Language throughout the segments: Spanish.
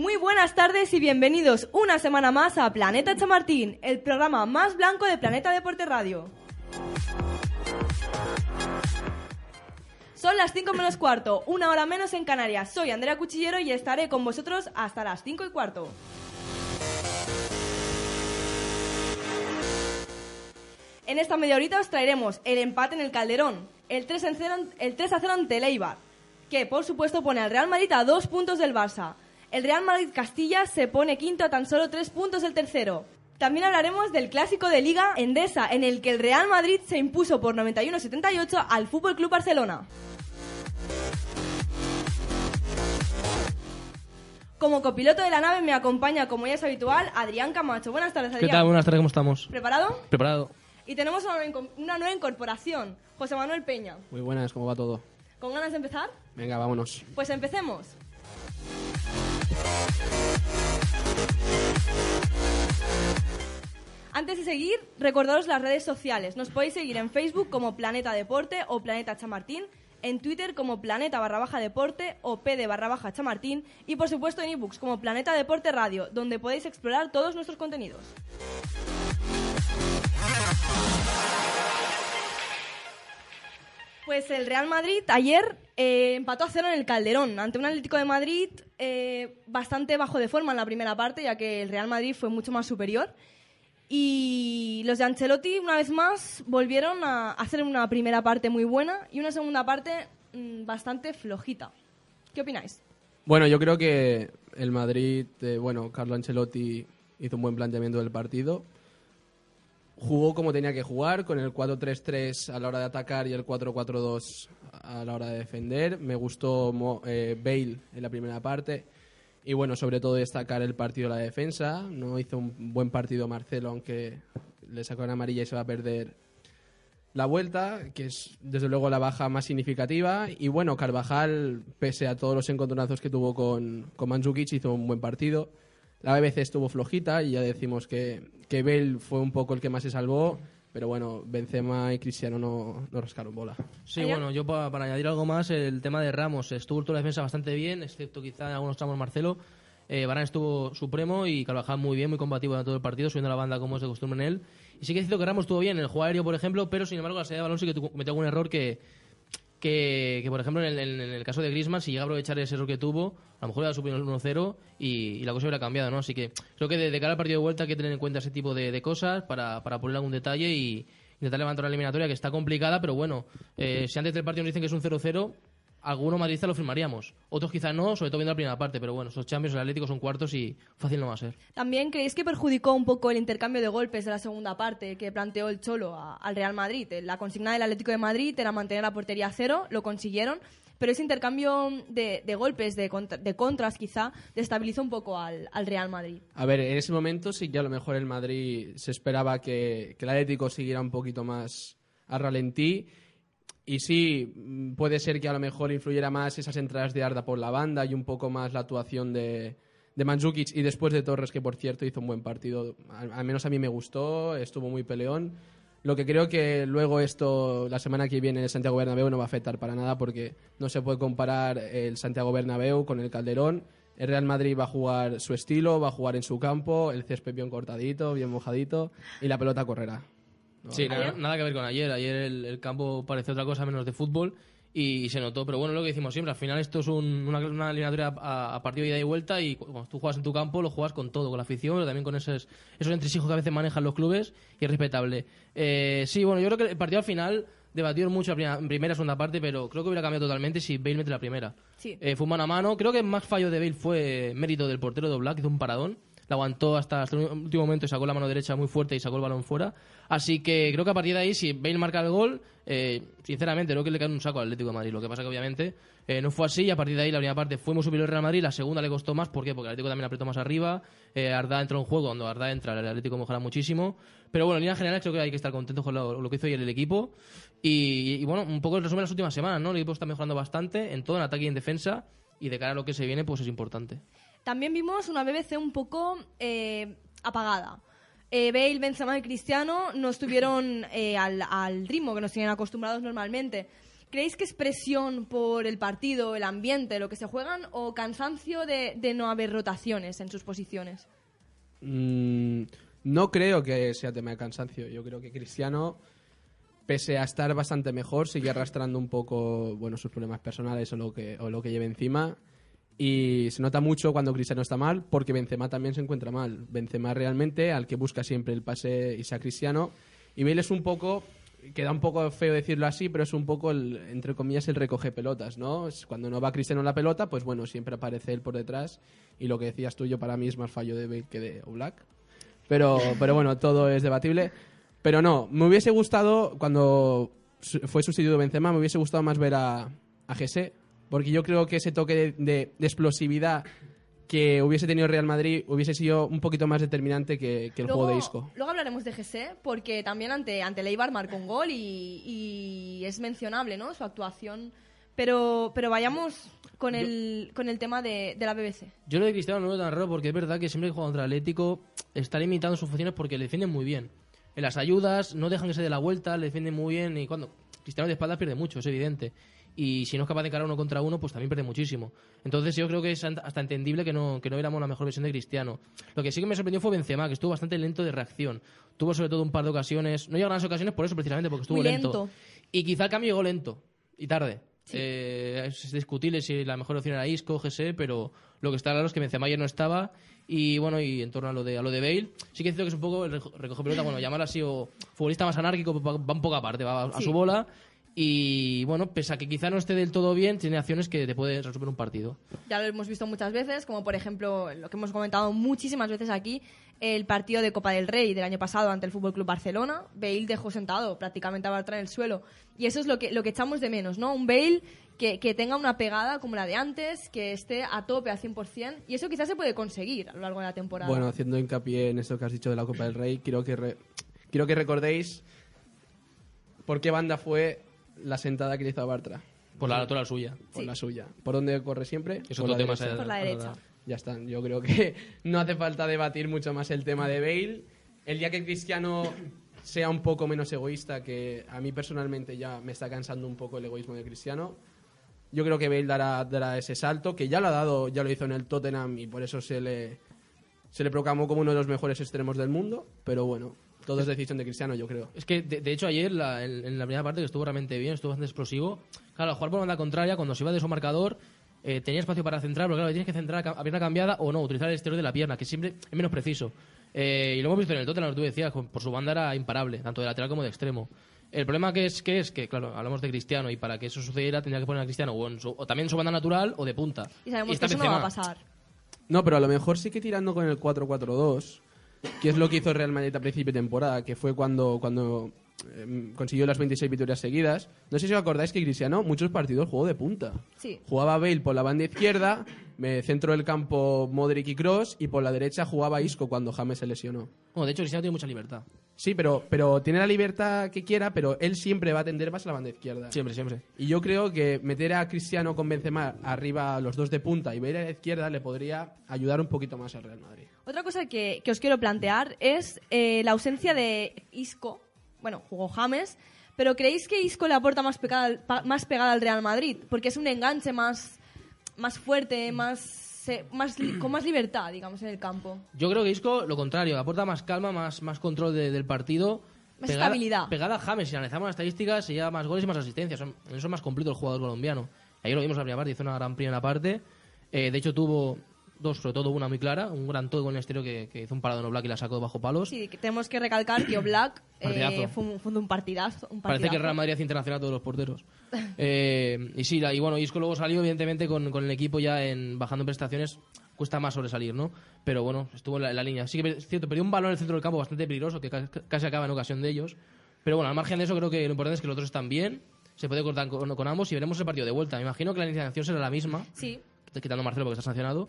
Muy buenas tardes y bienvenidos una semana más a Planeta Chamartín, el programa más blanco de Planeta Deporte Radio. Son las 5 menos cuarto, una hora menos en Canarias. Soy Andrea Cuchillero y estaré con vosotros hasta las 5 y cuarto. En esta media horita os traeremos el empate en el Calderón, el 3, a 0, el 3 a 0 ante el que por supuesto pone al Real Madrid a dos puntos del Barça. El Real Madrid Castilla se pone quinto a tan solo tres puntos del tercero. También hablaremos del clásico de Liga Endesa, en el que el Real Madrid se impuso por 91-78 al Fútbol Club Barcelona. Como copiloto de la nave me acompaña, como ya es habitual, Adrián Camacho. Buenas tardes, Adrián. ¿Qué tal? Buenas tardes, ¿cómo estamos? ¿Preparado? Preparado. Y tenemos una nueva, inco- una nueva incorporación, José Manuel Peña. Muy buenas, ¿cómo va todo? ¿Con ganas de empezar? Venga, vámonos. Pues empecemos. Antes de seguir, recordaros las redes sociales. Nos podéis seguir en Facebook como Planeta Deporte o Planeta Chamartín, en Twitter como Planeta barra baja Deporte o PD barra baja Chamartín y por supuesto en ebooks como Planeta Deporte Radio, donde podéis explorar todos nuestros contenidos. Pues el Real Madrid ayer eh, empató a cero en el Calderón ante un Atlético de Madrid eh, bastante bajo de forma en la primera parte, ya que el Real Madrid fue mucho más superior. Y los de Ancelotti, una vez más, volvieron a hacer una primera parte muy buena y una segunda parte mm, bastante flojita. ¿Qué opináis? Bueno, yo creo que el Madrid, eh, bueno, Carlo Ancelotti hizo un buen planteamiento del partido. Jugó como tenía que jugar, con el 4-3-3 a la hora de atacar y el 4-4-2 a la hora de defender. Me gustó eh, Bale en la primera parte. Y bueno, sobre todo destacar el partido de la defensa. No hizo un buen partido Marcelo, aunque le sacó una amarilla y se va a perder la vuelta, que es desde luego la baja más significativa. Y bueno, Carvajal, pese a todos los encontronazos que tuvo con, con Mandzukic, hizo un buen partido. La BBC estuvo flojita y ya decimos que, que Bale fue un poco el que más se salvó. Pero bueno, Benzema y Cristiano no, no rascaron bola. Sí, bueno, yo pa- para, añadir algo más, el tema de Ramos. Estuvo toda la defensa bastante bien, excepto quizá en algunos tramos Marcelo. Eh, Varane estuvo supremo y Carvajal muy bien, muy combativo en todo el partido, subiendo la banda como es de costumbre en él. Y sí que es cierto que Ramos estuvo bien en el juego aéreo, por ejemplo, pero sin embargo la salida de balón sí que cometió algún error que, que, que, por ejemplo, en el, caso de Griezmann, si llega a aprovechar ese error que tuvo, a lo mejor hubiera subido el 1-0 y, la cosa hubiera cambiado, ¿no? Así que creo que de, de cara al partido de vuelta hay que tener en cuenta ese tipo de, de cosas para, para poner algún detalle y intentar levantar una eliminatoria que está complicada, pero bueno, eh, si antes del partido nos dicen que es un 0-0, algunos madridistas lo firmaríamos. Otros quizás no, sobre todo viendo la primera parte, pero bueno, esos Champions, el Atlético son cuartos y fácil no va a ser. ¿También creéis que perjudicó un poco el intercambio de golpes de la segunda parte que planteó el Cholo a- al Real Madrid? Eh, La consigna del Atlético de Madrid era mantener la portería a cero, lo consiguieron, pero ese intercambio de, de golpes, de, contra- de contras quizá, destabilizó un poco al, al Real Madrid. A ver, en ese momento sí que a lo mejor el Madrid se esperaba que, que el Atlético siguiera un poquito más a ralentí. Y sí, mm, puede ser que a lo mejor influyera más esas entradas de Arda por la banda y un poco más la actuación de, de Mandzukic y después de Torres, que por cierto hizo un buen partido. Al, menos a mí me gustó, estuvo muy peleón. Lo que creo que luego esto, la semana que viene en el Santiago Bernabéu no va a afectar para nada porque no se puede comparar el Santiago Bernabéu con el Calderón. El Real Madrid va a jugar su estilo, va a jugar en su campo, el césped bien cortadito, bien mojadito y la pelota correrá. No, Sí, no, nada, nada que ver con ayer. Ayer el, el campo parecía otra cosa menos de fútbol y, se notó. Pero bueno, lo que decimos siempre, al final esto es un- una, una eliminatoria a, a partido de ida y vuelta y cu- cuando tú juegas en tu campo lo juegas con todo, con la afición, pero también con esos, esos entresijos que a veces manejan los clubes y es respetable. Eh, sí, bueno, yo creo que el partido al final debatió mucho la primera, en primera y segunda parte, pero creo que hubiera cambiado totalmente si Bale mete la primera. Sí. Eh, fue mano a mano. Creo que más fallo de Bale fue mérito del portero de Black, hizo un paradón. La aguantó hasta, el último momento y sacó la mano derecha muy fuerte y sacó el balón fuera. Así que creo que a partir de ahí, si Bale marca el gol, eh, sinceramente creo que le cae un saco al Atlético de Madrid. Lo que pasa que obviamente eh, no fue así y a partir de ahí la primera parte fue muy superior al Real Madrid, la segunda le costó más. ¿Por qué? Porque el Atlético también apretó más arriba. Eh, Arda entró en juego, cuando Arda entra el Atlético mejora muchísimo. Pero bueno, en línea general creo que hay que estar contentos con lo, lo que hizo ayer el equipo. Y, y, bueno, un poco el resumen de las últimas semanas, ¿no? El equipo está mejorando bastante en todo, en ataque y en defensa. Y de cara a lo que se viene, pues es importante. También vimos una BBC un poco eh, apagada. Eh, Bale, Benzema y Cristiano no estuvieron eh, al, al ritmo que nos tienen acostumbrados normalmente. ¿Creéis que es presión por el partido, el ambiente, lo que se juegan, o cansancio de, de no haber rotaciones en sus posiciones? Mm, no creo que sea tema de cansancio. Yo creo que Cristiano, pese a estar bastante mejor, sigue arrastrando un poco bueno, sus problemas personales o lo que, o lo que lleve encima. Y se nota mucho cuando Cristiano está mal, porque Benzema también se encuentra mal. Benzema realmente, al que busca siempre el pase y sea Cristiano. Y Bale es un poco, queda un poco feo decirlo así, pero es un poco, el, entre comillas, el recoge pelotas, ¿no? Cuando no va Cristiano la pelota, pues bueno, siempre aparece él por detrás. Y lo que decías tú, yo para mí es más fallo de Bale que de Oblak. Pero, pero bueno, todo es debatible. Pero no, me hubiese gustado, cuando fue sustituido Benzema, me hubiese gustado más ver a, a Jesse, porque yo creo que ese toque de, de- de explosividad que hubiese tenido Real Madrid hubiese sido un poquito más determinante que, que el juego de Isco. luego hablaremos de GC, porque también ante, ante Leibar marcó un gol y, y es mencionable, ¿no? Su actuación. Pero, pero vayamos con el, con el tema de, de la BBC. Yo lo de Cristiano no lo veo tan raro porque es verdad que siempre que juega contra el Atlético está limitado en sus funciones porque le defienden muy bien. En las ayudas no dejan que se dé la vuelta, le defienden muy bien y cuando Cristiano de espaldas pierde mucho, es evidente. Y si no es capaz de encarar uno contra uno, pues también pierde muchísimo. Entonces yo creo que es hasta entendible que no, que no éramos la mejor versión de Cristiano. Lo que sí que me sorprendió fue Benzema, que estuvo bastante lento de reacción. Tuvo sobre todo un par de ocasiones, no llegó a grandes ocasiones por eso precisamente, porque estuvo Muy lento. Y quizá el cambio llegó lento y tarde. Eh, es discutible si la mejor opción era Isco, GC, pero lo que está claro es que Benzema ayer no estaba y bueno, y en torno a lo de a lo de Bale, sí que es cierto que es un poco el reco- recoge pelota, bueno, llamarlo así o futbolista más anárquico, va un poco aparte, va a, a Sí. su bola y bueno, pese a que quizá no esté del todo bien, tiene acciones que te puede resolver un partido. Ya lo hemos visto muchas veces, como por ejemplo lo que hemos comentado muchísimas veces aquí, el partido de Copa del Rey del año pasado ante el Fútbol Club Barcelona. Bale dejó sentado prácticamente a Bartra en el suelo. Y eso es lo que, lo que echamos de menos, ¿no? Un Bale que, que tenga una pegada como la de antes, que esté a tope al 100%. Y eso quizás se puede conseguir a lo largo de la temporada. Bueno, haciendo hincapié en esto que has dicho de la Copa del Rey, quiero que, re- quiero que recordéis por qué banda fue la sentada que le hizo a Bartra. Por la natural suya. Por Sí. la suya. ¿Por dónde corre siempre? Es Por otro la tema. ese- Por la derecha. Ya está. Yo creo que no hace falta debatir mucho más el tema de Bale. El día que Cristiano sea un poco menos egoísta, que a mí personalmente ya me está cansando un poco el egoísmo de Cristiano, yo creo que Bale dará, dará ese salto, que ya lo ha dado, ya lo hizo en el Tottenham y por eso se le, se le proclamó como uno de los mejores extremos del mundo. Pero bueno, todo es decisión de Cristiano, yo creo. Es que, de, de hecho, ayer, la- en, en la primera parte, que estuvo realmente bien, estuvo bastante explosivo. Claro, al jugar por banda contraria, cuando se iba de su marcador, eh, tenía espacio para centrar, pero claro, tienes que centrar a, pierna cambiada o no, utilizar el exterior de la pierna, que siempre es menos preciso. Eh, y lo hemos visto en el Tottenham, tú decías, por su banda era imparable, tanto de lateral como de extremo. El problema que es que es que, claro, hablamos de Cristiano y para que eso sucediera tendría que poner a Cristiano o, en su- o también en su banda natural o de punta. y sabemos está que eso no va a pasar. No, pero a lo mejor sí que tirando con el 4-4-2, que es lo que hizo el Real Madrid a principio de temporada, que fue cuando, cuando em, consiguió las 26 victorias seguidas. No sé si os acordáis que Cristiano muchos partidos jugó de punta. Sí. Jugaba Bale por la banda izquierda, me centro del campo Modric y Cross y por la derecha jugaba Isco cuando James se lesionó. Bueno, de hecho, Cristiano tiene mucha libertad. Sí, pero, pero tiene la libertad que quiera, pero él siempre va a tender más a la banda izquierda. Siempre, siempre. Y yo creo que meter a Cristiano con Benzema arriba a los dos de punta y ver a la izquierda le podría ayudar un poquito más al Real Madrid. Otra cosa que, que os quiero plantear es eh, la ausencia de Isco. Bueno, jugó James, pero ¿creéis que Isco le aporta más pegada, más pegada al Real Madrid? Porque es un enganche más, más fuerte, más, se- más con más libertad, digamos, en el campo. Yo creo que Isco, lo contrario, aporta más calma, más, más control de- del partido. Más estabilidad. Pegada a James, si analizamos las estadísticas, se lleva más goles y más asistencias. Son, eso es más completo el jugador colombiano. Ayer lo vimos en la primera parte, hizo una gran primera parte. Eh, de hecho, tuvo dos, sobre todo una muy clara, un gran todo con el exterior que, que hizo un parado en Oblak y la sacó bajo palos. Sí, que tenemos que recalcar que Oblak eh, Partidazo. fue, un, fue un partidazo. Un Parece que el partidazo. Real Madrid hace internacional a todos los porteros. Eh, y sí, la- y bueno, Isco luego salió, evidentemente, con, con el equipo ya en bajando prestaciones. Cuesta más sobresalir, ¿no? Pero bueno, estuvo en la, en la línea. Sí que es cierto, perdió un balón en el centro del campo bastante peligroso, que ca- casi acaba en ocasión de ellos. Pero bueno, al margen de eso, creo que lo importante es que los otros están bien. Se puede cortar con, con ambos y veremos el partido de vuelta. Me imagino que la iniciación será la misma, Sí, quitando a Marcelo porque está sancionado.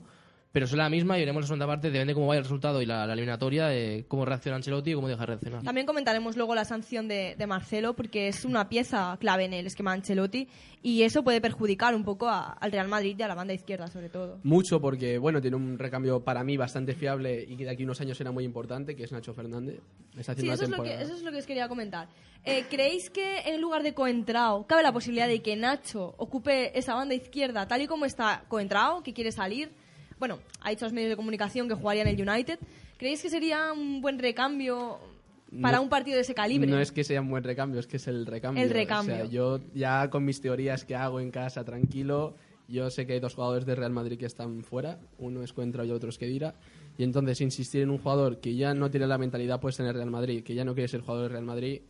Pero es la misma y veremos la segunda parte, depende de cómo vaya el resultado y la, la eliminatoria, eh, cómo reacciona Ancelotti y cómo deja de reaccionar. También comentaremos luego la sanción de, de Marcelo, porque es una pieza clave en el esquema de Ancelotti y eso puede perjudicar un poco a- al Real Madrid y a la banda izquierda, sobre todo. Mucho porque, bueno, tiene un recambio para mí bastante fiable y que de aquí a unos años será muy importante, que es Nacho Fernández. Está Sí, haciendo eso es, lo que, eso es lo que os quería comentar. Eh, ¿Creéis que en lugar de Coentrao cabe la posibilidad de que Nacho ocupe esa banda izquierda tal y como está Coentrao, que quiere salir? Bueno, ha dicho a los medios de comunicación que jugaría en el United. ¿Creéis que sería un buen recambio para No- un partido de ese calibre? No es que sea un buen recambio, es que es el recambio. El recambio. O sea, yo ya con mis teorías que hago en casa tranquilo, yo sé que hay dos jugadores de Real Madrid que están fuera, uno es Cuentra y otro es Kedira, y entonces insistir en un jugador que ya no tiene la mentalidad puesta en el Real Madrid, que ya no quiere ser jugador del Real Madrid,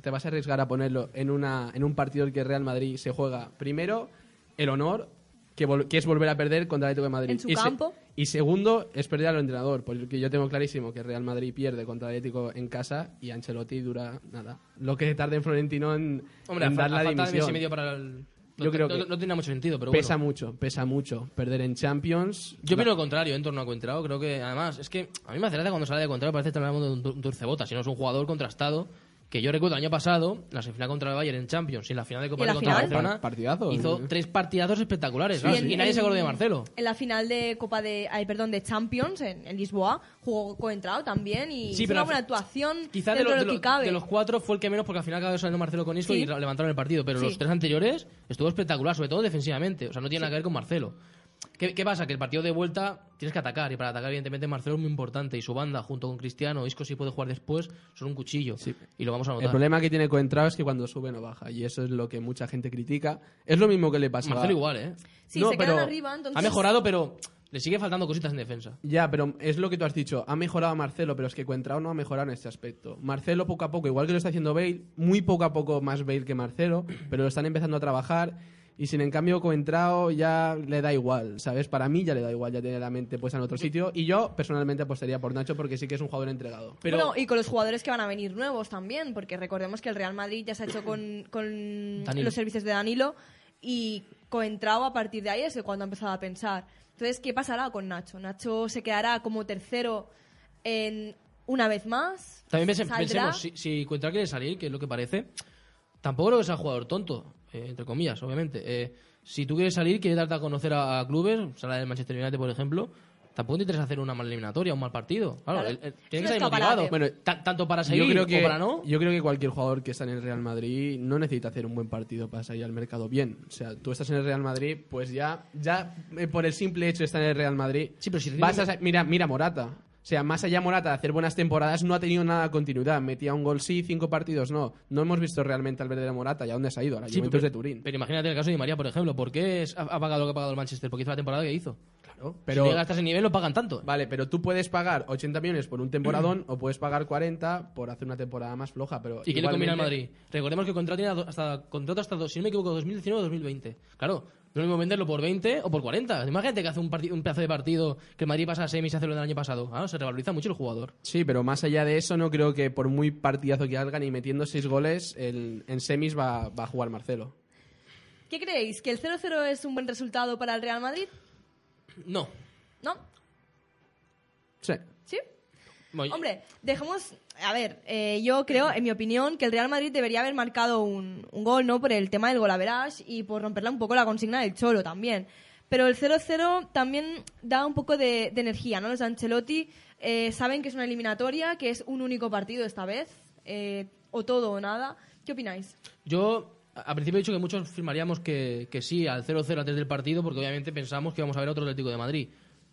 te vas a arriesgar a ponerlo en, una, en un partido en que el Real Madrid se juega primero el honor, que, es volver a perder contra el Atlético de Madrid. En su y se- campo. y segundo, es perder al entrenador, porque yo tengo clarísimo que Real Madrid pierde contra el Atlético en casa y Ancelotti dura nada. Lo que tarde en Florentino en, Hombre, en a, dar la a falta de mes y dimisión. medio para el... Yo no, creo no- que no tiene mucho sentido, pero Pesa bueno. mucho, pesa mucho. Perder en Champions. Yo opino lo contrario en torno a Cuentrao. Creo que, además, es que a mí me hace gracia cuando sale de Cuentrao, parece que estamos hablando de un, un turcebota, si no es un jugador contrastado. Que yo recuerdo el año pasado, la semifinal contra el Bayern en Champions y en la final de Copa ¿Y la contra final? Barcelona, Par- partidazo, hizo ¿no? tres partidazos espectaculares. Y nadie se acordó de Marcelo. En la final de Copa de, ay, perdón, de Champions en, en Lisboa jugó Coentrao también y Sí, hizo pero una buena actuación Quizás de, lo- de lo que cabe. de los cuatro fue el que menos porque al final acabó saliendo Marcelo con Isco Sí. y levantaron el partido. Pero Sí. los tres anteriores estuvo espectacular, sobre todo defensivamente. O sea, no tiene nada que ver con Marcelo. ¿Qué, qué pasa? Que el partido de vuelta tienes que atacar y para atacar evidentemente Marcelo es muy importante y su banda junto con Cristiano, Isco si puede jugar después, son un cuchillo y lo vamos a El notar. problema que tiene Coentrao es que cuando sube no baja y eso es lo que mucha gente critica. Es lo mismo que le pasa Marcelo igual, ¿eh? Sí, No, se quedan pero arriba, entonces... Ha mejorado, pero le sigue faltando cositas en defensa. Ya, pero es lo que tú has dicho. Ha mejorado Marcelo, pero es que Cuentrao no ha mejorado en este aspecto. Marcelo poco a poco, igual que lo está haciendo Bale, muy poco a poco más Bale que Marcelo, pero lo están empezando a trabajar. Y sin en cambio Coentrao ya le da igual, ¿sabes? Para mí ya le da igual, ya tiene la mente puesta en otro sitio. Y yo personalmente apostaría por Nacho porque sí que es un jugador entregado. Pero Bueno, y con los jugadores que van a venir nuevos también, porque recordemos que el Real Madrid ya se ha hecho con, con los servicios de Danilo y Coentrao a partir de ahí es cuando ha empezado a pensar. Entonces, ¿qué pasará con Nacho? ¿Nacho se quedará como tercero en una vez más? También pensemos, si, si Cuentra quiere salir, que es lo que parece, tampoco creo que sea jugador tonto, eh, entre comillas, obviamente. Eh, si tú quieres salir, quieres darte a conocer a, a clubes, sala del Manchester United, por ejemplo, tampoco te interesa hacer una mala eliminatoria, un mal partido. Claro, Claro. él- él Es tiene un que salir escaparate. motivado. Bueno, tanto para seguir yo creo que o para no. yo creo que cualquier jugador que está en el Real Madrid no necesita hacer un buen partido para salir al mercado bien o sea tú estás en el Real Madrid pues ya ya eh, por el simple hecho de estar en el Real Madrid Sí, pero si vas a mira mira Morata sea, más allá Morata de hacer buenas temporadas, no ha tenido nada de continuidad. Metía un gol sí, cinco partidos no. No hemos visto realmente al verdadero Morata. ¿Y a dónde se ha ido? A la Sí, Juventus pero, de Turín. pero imagínate el caso de Di María, por ejemplo. ¿Por qué es- ha, pagado lo que ha pagado el Manchester? Porque hizo la temporada que hizo. Claro, Pero si llegas a ese nivel, lo pagan tanto. Vale, pero tú puedes pagar 80 millones por un temporadón o puedes pagar 40 por hacer una temporada más floja. Pero ¿Y qué le combina al igualmente- Madrid? Recordemos que el contrato tiene hasta, contrato hasta, si no me equivoco, 2019 o 2020. Claro, no es lo mismo venderlo por 20 o por 40. Imagínate que hace un, un pedazo de partido que el Madrid pasa a semis y hace lo del año pasado. Claro, se revaloriza mucho el jugador. Sí, pero más allá de eso, no creo que por muy partidazo que hagan y metiendo seis goles, el- en semis va, va a jugar Marcelo. ¿Qué creéis? ¿Que el 0-0 es un buen resultado para el Real Madrid? No. ¿No? Sí. ¿Sí? Hombre, dejemos. A ver, eh, yo creo, en mi opinión, que el Real Madrid debería haber marcado un, un gol, ¿no? Por el tema del golaverage y por romperle un poco la consigna del Cholo también. Pero el 0-0 también da un poco de, de energía, ¿no? Los Ancelotti eh, saben que es una eliminatoria, que es un único partido esta vez, eh, o todo o nada. ¿Qué opináis? Yo al principio he dicho que muchos firmaríamos que, que sí al 0-0 antes del partido porque obviamente pensamos que íbamos a ver otro Atlético de Madrid.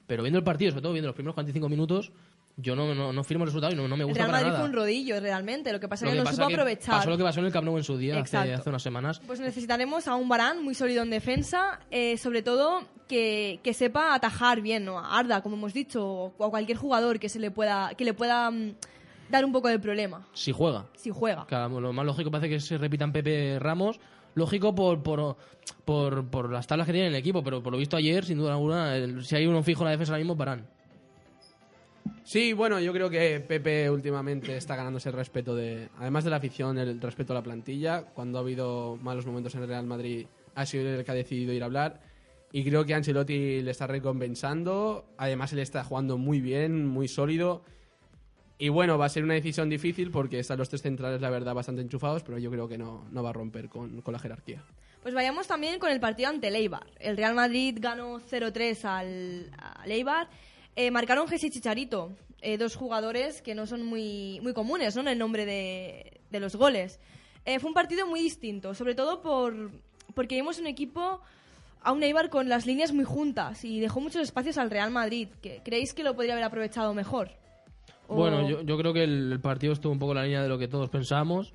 Pero viendo el partido, sobre todo viendo los primeros 45 minutos, yo no, no, no firmo el resultado y no, no me gusta Real para Madrid nada. fue un rodillo realmente, lo que pasa es que que no supo que aprovechar. Pasó lo que pasó en el Camp Nou en su día, hace unas semanas. Pues necesitaremos a un Barán muy sólido en defensa, eh, sobre todo que, que sepa atajar bien, ¿no? A Arda, como hemos dicho, o a cualquier jugador que se le pueda, que le pueda mm, dar un poco de problema, Si juega. si juega. Claro, lo más lógico parece que se repitan Pepe Ramos. Lógico por, por, por, por las tablas que tiene el equipo, pero por lo visto ayer, sin duda alguna, el- si hay uno fijo en la defensa ahora mismo, Barán. Sí, bueno, yo creo que Pepe últimamente está ganándose el respeto de, además de la afición, el respeto a la plantilla. Cuando ha habido malos momentos en el Real Madrid, ha sido el que ha decidido ir a hablar. Y creo que Ancelotti le está recompensando. Además, él está jugando muy bien, muy sólido. Y bueno, va a ser una decisión difícil porque están los tres centrales, la verdad, bastante enchufados, pero yo creo que no, no va a romper con, con la jerarquía. Pues vayamos también con el partido ante el. El Real Madrid ganó 0-3 al, al. Eh, marcaron Jesse Chicharito, eh, dos jugadores que no son muy, muy comunes ¿no? en el nombre de, de los goles. Eh, fue un partido muy distinto, sobre todo por, porque vimos un equipo a un Eibar con las líneas muy juntas y dejó muchos espacios al Real Madrid. que ¿Creéis que lo podría haber aprovechado mejor? Bueno, yo, creo que el, el partido estuvo un poco en la línea de lo que todos pensábamos.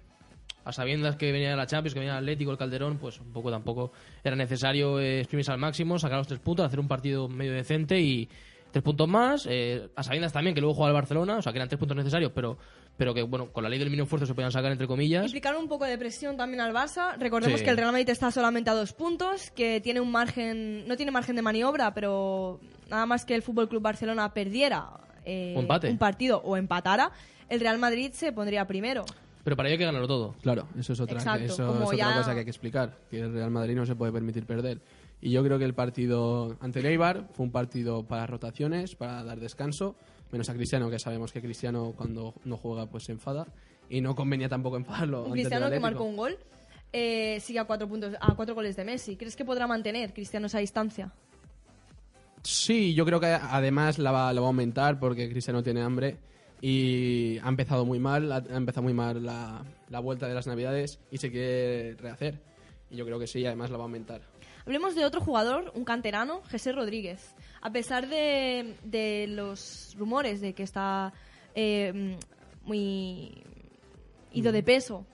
A sabiendas que venía la Champions, que venía el Atlético, el Calderón, pues un poco tampoco era necesario eh, exprimirse al máximo, sacar los tres puntos, hacer un partido medio decente y tres puntos más. eh, a sabiendas también que luego jugaba el Barcelona, o sea que eran tres puntos necesarios, pero, pero que bueno, con la ley del mínimo esfuerzo se podían sacar entre comillas. Implicaron un poco de presión también al Barça. Recordemos Sí. que el Real Madrid está solamente a dos puntos, que tiene un margen, no tiene margen de maniobra, pero nada más que el Fútbol Club Barcelona perdiera eh, un partido o empatara, el Real Madrid se pondría primero. Pero para ello hay que ganarlo todo. Claro, eso es otra, Exacto, eso es otra ya- cosa que hay que explicar, que el Real Madrid no se puede permitir perder. Y yo creo que el partido ante el Eibar fue un partido para rotaciones, para dar descanso, menos a Cristiano, que sabemos que Cristiano cuando no juega pues se enfada y no convenía tampoco enfadarlo. Un Cristiano que marcó un gol eh, sigue a cuatro, puntos, a cuatro goles de Messi. ¿Crees que podrá mantener Cristiano esa distancia? Sí, yo creo que además la va, la va a aumentar porque Cristiano tiene hambre y ha empezado muy mal, ha ha empezado muy mal la, la vuelta de las Navidades y se quiere rehacer. Y yo creo que sí, además la va a aumentar. Hablemos de otro jugador, un canterano, José Rodríguez. A pesar de, de los rumores de que está eh, muy ido de peso,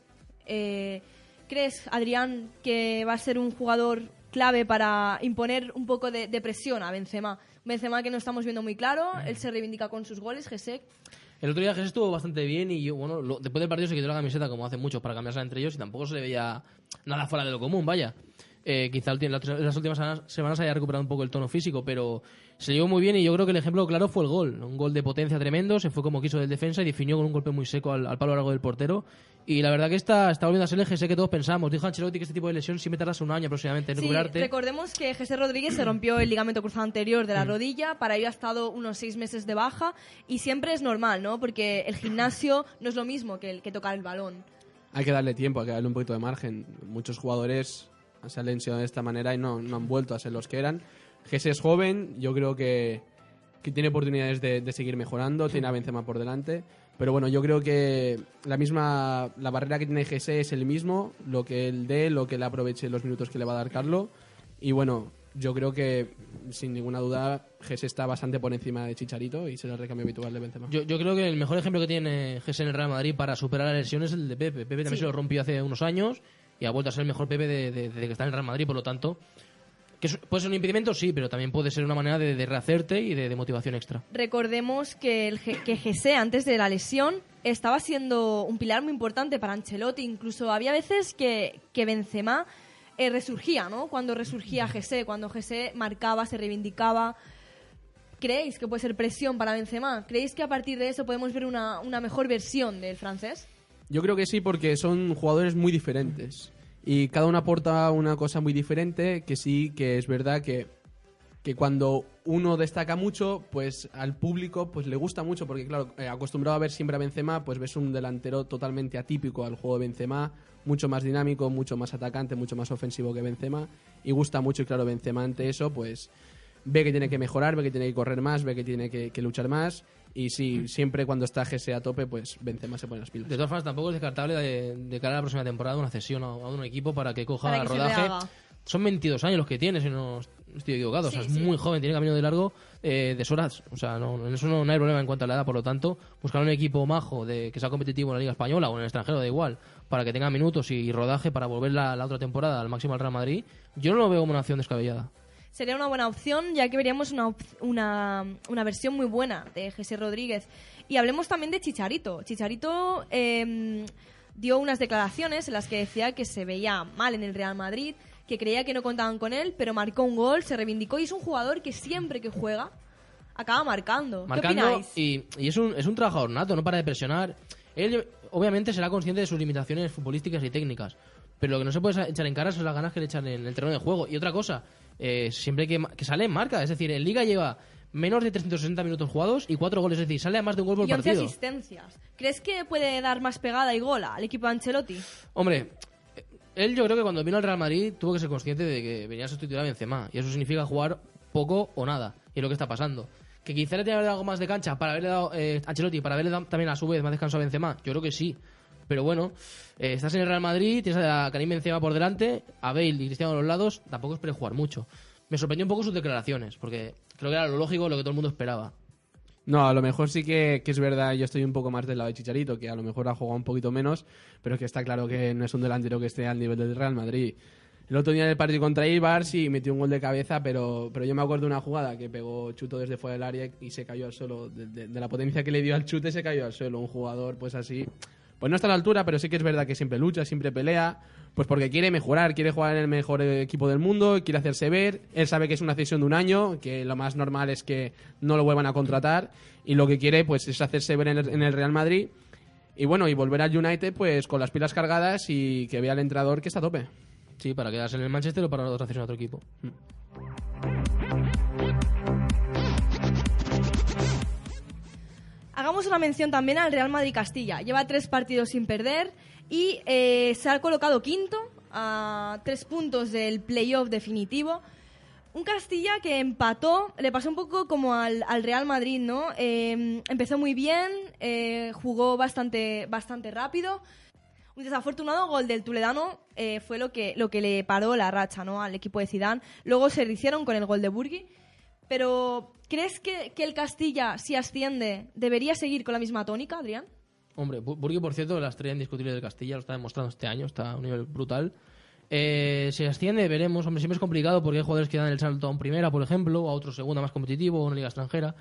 eh, ¿crees, Adrián, que va a ser un jugador clave para imponer un poco de, de presión a Benzema? Benzema que no estamos viendo muy claro, él se reivindica con sus goles, José. El otro día Jesús estuvo bastante bien y yo, bueno, lo- después del partido se quitó la camiseta como hacen muchos para cambiarse entre ellos y tampoco se le veía nada fuera de lo común, vaya. Eh, quizá las, las últimas semanas, semanas haya recuperado un poco el tono físico, pero se llevó muy bien y yo creo que el ejemplo claro fue el gol. Un gol de potencia tremendo, se fue como quiso del defensa y definió con un golpe muy seco al, al palo largo del portero. Y la verdad que está, está volviendo a ser el GS que todos pensamos. Dijo Ancelotti que este tipo de lesión siempre tardas un año aproximadamente en Sí, recuperarte. recordemos que José Rodríguez se rompió el ligamento cruzado anterior de la rodilla, para ello ha estado unos seis meses de baja y siempre es normal, ¿no? Porque el gimnasio no es lo mismo que, el, que tocar el balón. Hay que darle tiempo, hay que darle un poquito de margen. Muchos jugadores se han lesionado de esta manera y no, no han vuelto a ser los que eran. Gese es joven, yo creo que, que tiene oportunidades de, de seguir mejorando, tiene a Benzema por delante. Pero bueno, yo creo que la misma la barrera que tiene Gese es el mismo, lo que él dé, lo que él aproveche los minutos que le va a dar Carlo. Y bueno, yo creo que sin ninguna duda Gese está bastante por encima de Chicharito y será el recambio habitual de Benzema. Yo, yo creo que el mejor ejemplo que tiene Gese en el Real Madrid para superar la lesión es el de Pepe. Pepe también Sí. se lo rompió hace unos años y ha vuelto a ser el mejor Pepe de- de- desde que está en el Real Madrid, por lo tanto, que es- puede ser un impedimento, sí, pero también puede ser una manera de, de rehacerte y de, de motivación extra. Recordemos que, el, que Jesse, antes de la lesión, estaba siendo un pilar muy importante para Ancelotti. Incluso había veces que, que Benzema eh, resurgía, ¿no? Cuando resurgía Jesse, cuando Jesse marcaba, se reivindicaba. ¿Creéis que puede ser presión para Benzema? ¿Creéis que a partir de eso podemos ver una, una mejor versión del francés? Yo creo que sí, porque son jugadores muy diferentes. Y cada uno aporta una cosa muy diferente, que sí, que es verdad que, que cuando uno destaca mucho, pues al público pues le gusta mucho, porque claro, eh, acostumbrado a ver siempre a Benzema, pues ves un delantero totalmente atípico al juego de Benzema, mucho más dinámico, mucho más atacante, mucho más ofensivo que Benzema, y gusta mucho, y claro, Benzema ante eso, pues ve que tiene que mejorar, ve que tiene que correr más, ve que tiene que, que luchar más, y sí, siempre cuando está Gese a tope, pues Benzema se pone las pilas. De todas formas, tampoco es descartable de, de cara a la próxima temporada una cesión a, a un equipo para que coja Para que rodaje. Son 22 años los que tiene, si no estoy equivocado. o sea, es sí. muy joven, tiene camino de largo eh, de horas. O sea, no, en eso no, no hay problema en cuanto a la edad. Por lo tanto, buscar un equipo majo de que sea competitivo en la Liga Española o en el extranjero, da igual, para que tenga minutos y, rodaje para volver la, la otra temporada al máximo al Real Madrid, yo no lo veo como una opción descabellada. Sería una buena opción, ya que veríamos una, op- una, una versión muy buena de Jesse Rodríguez. Y hablemos también de Chicharito. Chicharito eh, dio unas declaraciones en las que decía que se veía mal en el Real Madrid, que creía que no contaban con él, pero marcó un gol, se reivindicó y es un jugador que siempre que juega acaba marcando. marcando ¿Qué opináis? y, y es, un, es un trabajador nato, no para de presionar. Él obviamente será consciente de sus limitaciones futbolísticas y técnicas, pero lo que no se puede echar en cara son las ganas que le echan en el terreno de juego. Y otra cosa, eh, siempre que, que sale en marca. Es decir, en Liga lleva menos de 360 minutos jugados y cuatro goles. Es decir, sale a más de un gol por Y 11 partido. asistencias. ¿Crees que puede dar más pegada y gol al equipo de Ancelotti? Hombre, él yo creo que cuando vino al Real Madrid tuvo que ser consciente de que venía a sustituir a Benzema. Y eso significa jugar poco o nada. Y es lo que está pasando. Que quizá le tenga que haber dado algo más de cancha para haberle dado eh, a Ancelotti, para haberle dado también a su vez más descanso a Benzema. Yo creo que sí. Pero bueno, eh, estás en el Real Madrid, tienes a Karim Benzema por delante, a Bale y Cristiano a los lados, tampoco esperes jugar mucho. Me sorprendió un poco sus declaraciones, porque creo que era lo lógico, lo que todo el mundo esperaba. No, a lo mejor sí que, es verdad, yo estoy un poco más del lado de Chicharito, que a lo mejor ha jugado un poquito menos, pero que está claro que no es un delantero que esté al nivel del Real Madrid. El otro día en el partido contra Ibar sí metió un gol de cabeza, pero, pero yo me acuerdo de una jugada que pegó chuto desde fuera del área y se cayó al suelo. De, de- de la potencia que le dio al chute se cayó al suelo. Un jugador pues así, pues no está a la altura, pero sí que es verdad que siempre lucha, siempre pelea, pues porque quiere mejorar, quiere jugar en el mejor equipo del mundo, quiere hacerse ver. Él sabe que es una cesión de un año, que lo más normal es que no lo vuelvan a contratar y lo que quiere pues es hacerse ver en el, en el Real Madrid. Y bueno, y volver al United pues con las pilas cargadas y que vea al entrenador que está a tope. Sí, para quedarse en el Manchester o para otra cesión a otro equipo. Hagamos una mención también al Real Madrid Castilla. Lleva tres partidos sin perder y eh, se ha colocado quinto a tres puntos del playoff definitivo. Un Castilla que empató, le pasó un poco como al, al Real Madrid, ¿no? Eh, empezó muy bien, eh, jugó bastante, bastante rápido. Un desafortunado gol del Tuledano eh, fue lo que, lo que le paró la racha ¿no? al equipo de Zidane. Luego se hicieron con el gol de Burgui. Pero, ¿crees que, el Castilla, si asciende, debería seguir con la misma tónica, Adrián? Hombre, Bu- Burgui, por cierto, la estrella indiscutible del Castilla, lo está demostrando este año, está a un nivel brutal. Eh, si asciende, veremos. Hombre, siempre es complicado porque hay jugadores que dan el salto a un primera, por ejemplo, a otro segunda más competitivo, a una liga extranjera.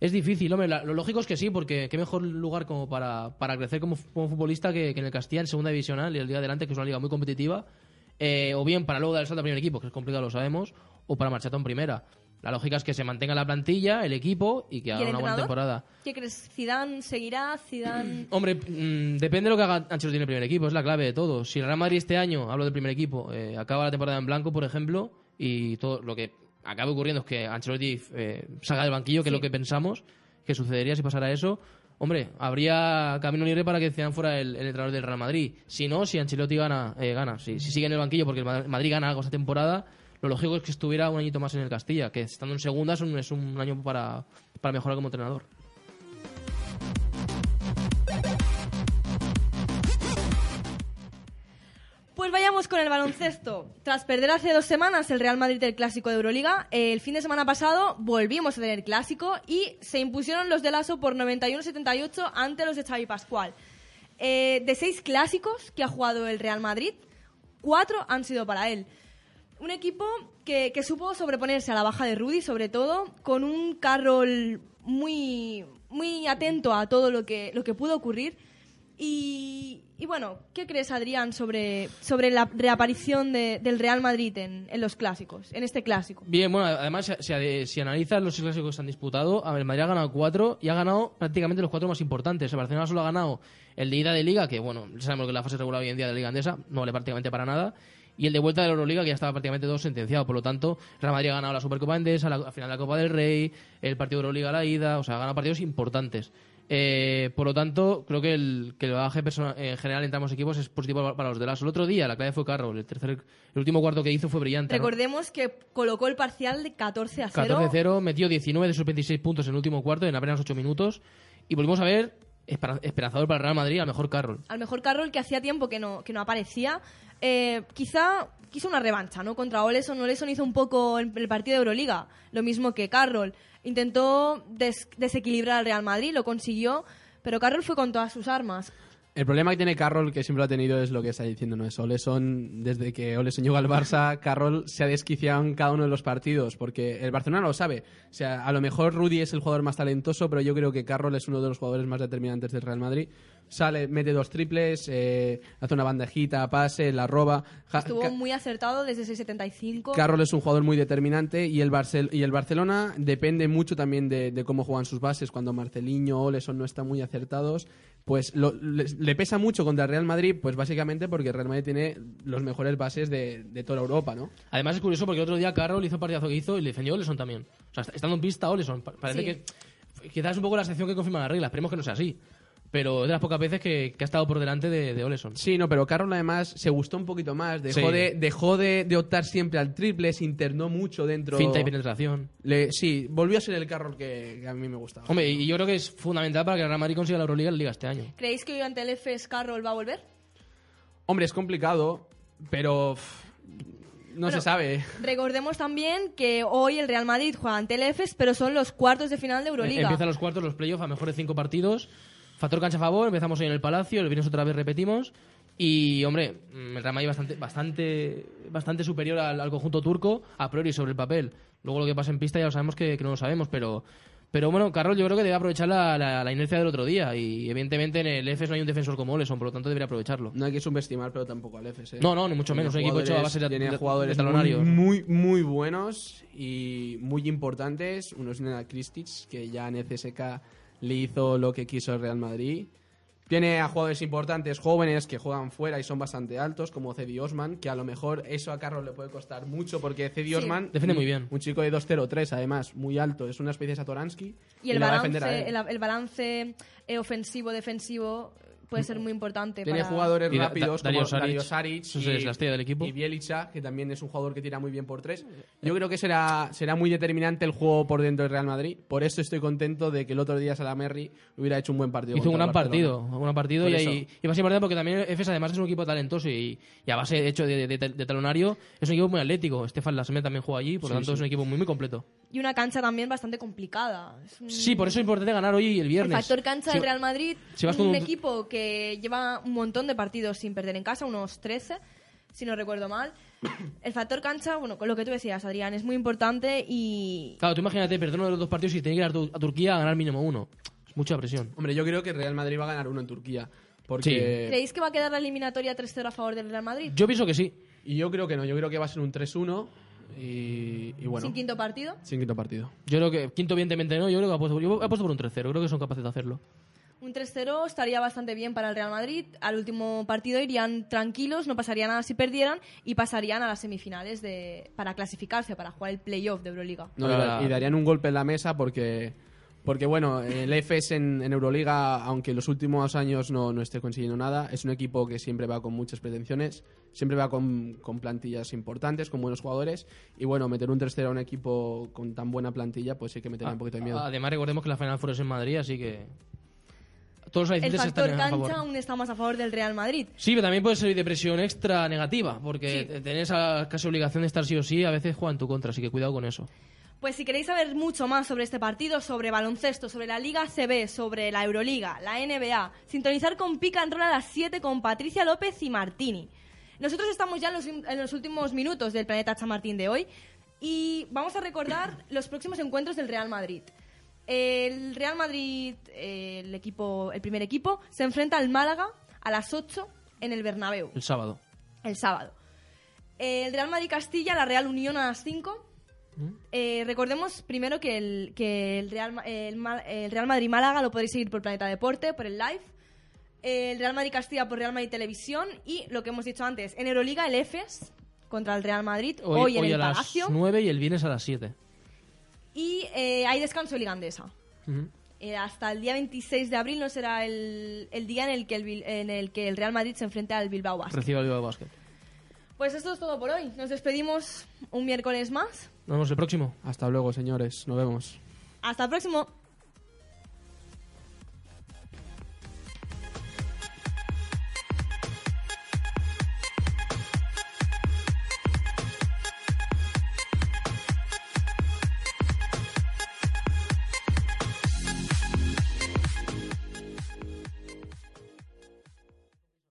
Es difícil, hombre. lo lógico es que sí, porque qué mejor lugar como para, para crecer como, como futbolista que, en el Castilla, en segunda divisional y el día adelante, que es una liga muy competitiva. eh, o bien para luego dar el salto al primer equipo, que es complicado, lo sabemos, o para marcharte un primera. La lógica es que se mantenga la plantilla, el equipo y que ¿Y haga una buena temporada. ¿Qué crees? ¿Zidane seguirá? ¿Zidane...? Hombre, mm, depende de lo que haga Ancelotti en el primer equipo, es la clave de todo. Si el Real Madrid este año, hablo del primer equipo, eh, acaba la temporada en blanco, por ejemplo, y todo lo que acabe ocurriendo es que Ancelotti eh, salga del banquillo, que es lo que pensamos que sucedería si pasara eso, hombre, habría camino libre para que Zidane fuera el, el entrenador del Real Madrid. Si no, si Ancelotti gana, eh, gana. Si, si sigue en el banquillo porque el Ma- Madrid gana algo esta temporada, lo lógico es que estuviera un añito más en el Castilla, que estando en segunda es un, año para, para mejorar como entrenador. Pues vayamos con el baloncesto. Tras perder hace dos semanas el Real Madrid del clásico de Euroliga, el fin de semana pasado volvimos a tener clásico y se impusieron los de Lasso por 91-78 ante los de Xavi Pascual. Eh, de seis clásicos que ha jugado el Real Madrid, cuatro han sido para él. Un equipo que, supo sobreponerse a la baja de Rudy, sobre todo, con un Carroll muy, muy atento a todo lo que, lo que pudo ocurrir. Y, y bueno, ¿qué crees, Adrián, sobre, sobre la reaparición de- del Real Madrid en, en los clásicos, en este clásico? Bien, bueno, además, si, si- analizas los clásicos que se han disputado, el Madrid ha ganado cuatro y ha ganado prácticamente los cuatro más importantes. El Barcelona solo ha ganado el de ida de Liga, que bueno, sabemos que la fase regular hoy en día de la Liga Andesa no vale prácticamente para nada. Y el de vuelta de la Euroliga, que ya estaba prácticamente todo sentenciado. Por lo tanto, Real Madrid ha ganado la Supercopa Endesa, la, la final de la Copa del Rey, el partido de Euroliga a la ida, o sea, ha ganado partidos importantes. Eh, por lo tanto, creo que el, que el bagaje persona- en general entre ambos equipos es positivo para- los de las. El otro día, la clave fue Carroll. El, tercer, el último cuarto que hizo fue brillante. ¿no? Recordemos que colocó el parcial de 14 a 0. 14-0, metió 19 de sus 26 puntos en el último cuarto en apenas 8 minutos. Y volvimos a ver espera- esperanzador para el Real Madrid, al mejor Carroll. al mejor Carroll que hacía tiempo que no, que no aparecía. Eh, quizá quiso una revancha, ¿no? Contra Oleson. Oleson hizo un poco en el partido de Euroliga, lo mismo que Carroll. Intentó des- desequilibrar al Real Madrid, lo consiguió, pero Carroll fue con todas sus armas. El problema que tiene Carroll, que siempre lo ha tenido, es lo que está diciendo, no es Oleson. Desde que Oleson llegó al Barça, Carroll se ha desquiciado en cada uno de los partidos, porque el Barcelona lo sabe. O sea, a lo mejor Rudy es el jugador más talentoso, pero yo creo que Carroll es uno de los jugadores más determinantes del Real Madrid. Sale, mete dos triples, eh, hace una bandejita, pase, la roba. Ja- Estuvo muy acertado desde ese 75. Carroll es un jugador muy determinante y el, Barcel- y el Barcelona depende mucho también de, de cómo juegan sus bases. Cuando Marceliño o Oleson no están muy acertados, pues lo- le, le pesa mucho contra el Real Madrid, pues básicamente porque el Real Madrid tiene los mejores bases de, de toda Europa, ¿no? Además es curioso porque el otro día Carroll hizo el partidazo que hizo y le defendió Oleson también. O sea, est- estando en pista Oleson. Pa- Parece Sí. que quizás es un poco la excepción que confirma la regla. Esperemos que no sea así. Pero es de las pocas veces que, que ha estado por delante de, de Oleson. Sí, no, pero Carroll además se gustó un poquito más, dejó, Sí. de, dejó de, de optar siempre al triple, se internó mucho dentro. Finta y penetración. Le- sí, volvió a ser el Carroll que, que a mí me gustaba. Hombre, y yo creo que es fundamental para que el Real Madrid consiga la Euroliga en la Liga este año. ¿Creéis que hoy ante el FS Carroll va a volver? Hombre, es complicado, pero pff, no Bueno, se sabe. Recordemos también que hoy el Real Madrid juega ante el EFES, pero son los cuartos de final de Euroliga. Empiezan los cuartos, los playoffs a mejores cinco partidos. Factor cancha a favor, empezamos hoy en el Palacio, el viernes otra vez repetimos. Y, hombre, mm, el Real Madrid bastante, bastante, bastante superior al, al conjunto turco, a priori sobre el papel. Luego lo que pasa en pista ya lo sabemos que, que no lo sabemos, pero... Pero bueno, Carroll yo creo que debe aprovechar la, la- la inercia del otro día y evidentemente en el EFES no hay un defensor como Oleson, por lo tanto debería aprovecharlo. No hay que subestimar, pero tampoco al FS. No, no, ni mucho menos. Un equipo hecho a base de, tiene de- de jugadores talonarios. muy, muy, muy buenos y muy importantes. Uno es Nena Kristic, que ya en CSK le hizo lo que quiso el Real Madrid. Tiene a jugadores importantes, jóvenes, que juegan fuera y son bastante altos, como Cedi Osman, que a lo mejor eso a Carlos le puede costar mucho, porque Cedi Sí. Osman... Defiende muy bien. Un chico de 2'03", además, muy alto. Es una especie de Satoransky. y el balance, el, el balance eh, ofensivo-defensivo puede ser muy importante. Tiene para- jugadores Y rápidos Da- Dario como Saric, Dario Saric eso es la estrella del equipo. y Bielica, que también es un jugador que tira muy bien por tres. Yo creo que será, será muy determinante el juego por dentro del Real Madrid. Por eso estoy contento de que el otro día Salamerri hubiera hecho un buen partido. Hizo un gran partido, un gran partido Por y, ahí- y más importante porque también EFES además es un equipo talentoso y, y a base de hecho de, de- de talonario es un equipo muy atlético. Estefan Lasme también juega allí, por lo Sí, tanto sí. es un equipo muy muy completo. Y una cancha también bastante complicada. Es un- Sí, por eso es importante ganar hoy el El viernes. factor cancha Si- del Real Madrid, si vas un, con un- equipo que lleva un montón de partidos sin perder en casa, unos 13, si no recuerdo mal. El factor cancha, bueno, con lo que tú decías, Adrián, es muy importante y Claro, tú imagínate perder uno de los dos partidos y tener que ir a, Tu- a Turquía a ganar mínimo uno. Es mucha presión. Hombre, yo creo que el Real Madrid va a ganar uno en Turquía. Porque... ¿creéis que va a quedar la eliminatoria 3-0 a favor del Real Madrid? Yo pienso que sí. Y yo creo que no. Yo creo que va a ser un 3-1 y, y bueno... Sin quinto partido. sin quinto partido. Yo creo que quinto evidentemente no, yo creo que ha puesto, yo he puesto por un 3-0, creo que son capaces de hacerlo. Un 3-0 estaría bastante bien para el Real Madrid. Al último partido irían tranquilos, no pasaría nada si perdieran y pasarían a las semifinales de, para clasificarse, para jugar el playoff de Euroliga. No, y, y darían un golpe en la mesa porque, porque bueno, el EFES en, en Euroliga, aunque en los últimos años no, no esté consiguiendo nada, es un equipo que siempre va con muchas pretensiones, siempre va con, con plantillas importantes, con buenos jugadores, y bueno, meter un 3-0 a un equipo con tan buena plantilla, pues sí que metería un poquito de miedo. Además recordemos que la Final Four es en Madrid, así que todos los El factor están a favor. cancha aún está más a favor del Real Madrid. Sí, pero también puede ser de presión extra negativa, porque Sí. tener esa casi obligación de estar sí o sí a veces juega en tu contra, así que cuidado con eso. Pues si queréis saber mucho más sobre este partido, sobre baloncesto, sobre la Liga CB, sobre la Euroliga, la NBA, sintonizar con Pica Roll a las 7 con Patricia López y Martini. Nosotros estamos ya en los, en los últimos minutos del Planeta Chamartín de hoy y vamos a recordar los próximos encuentros del Real Madrid. El Real Madrid, el, equipo, el primer equipo, se enfrenta al Málaga a las 8 en el Bernabéu El sábado. el sábado. El Real Madrid Castilla, la Real Unión a las 5. Eh, recordemos primero que, el, que el, Real, el, el Real Madrid Málaga lo podéis seguir por Planeta Deporte, por el live. El Real Madrid Castilla por Real Madrid Televisión. Y lo que hemos dicho antes, en Euroliga el EFES contra el Real Madrid, hoy, en a el las Palacio. 9 y el viernes a las 7. Y eh, hay descanso de Liga Andesa. Eh, hasta el día 26 de abril no será el, el día en el, que el, en el que el Real Madrid se enfrente al Bilbao Basket. Recibe el Bilbao Basket. Pues esto es todo por hoy. Nos despedimos un miércoles más. Nos vemos el próximo. Hasta luego, señores. Nos vemos. Hasta el próximo.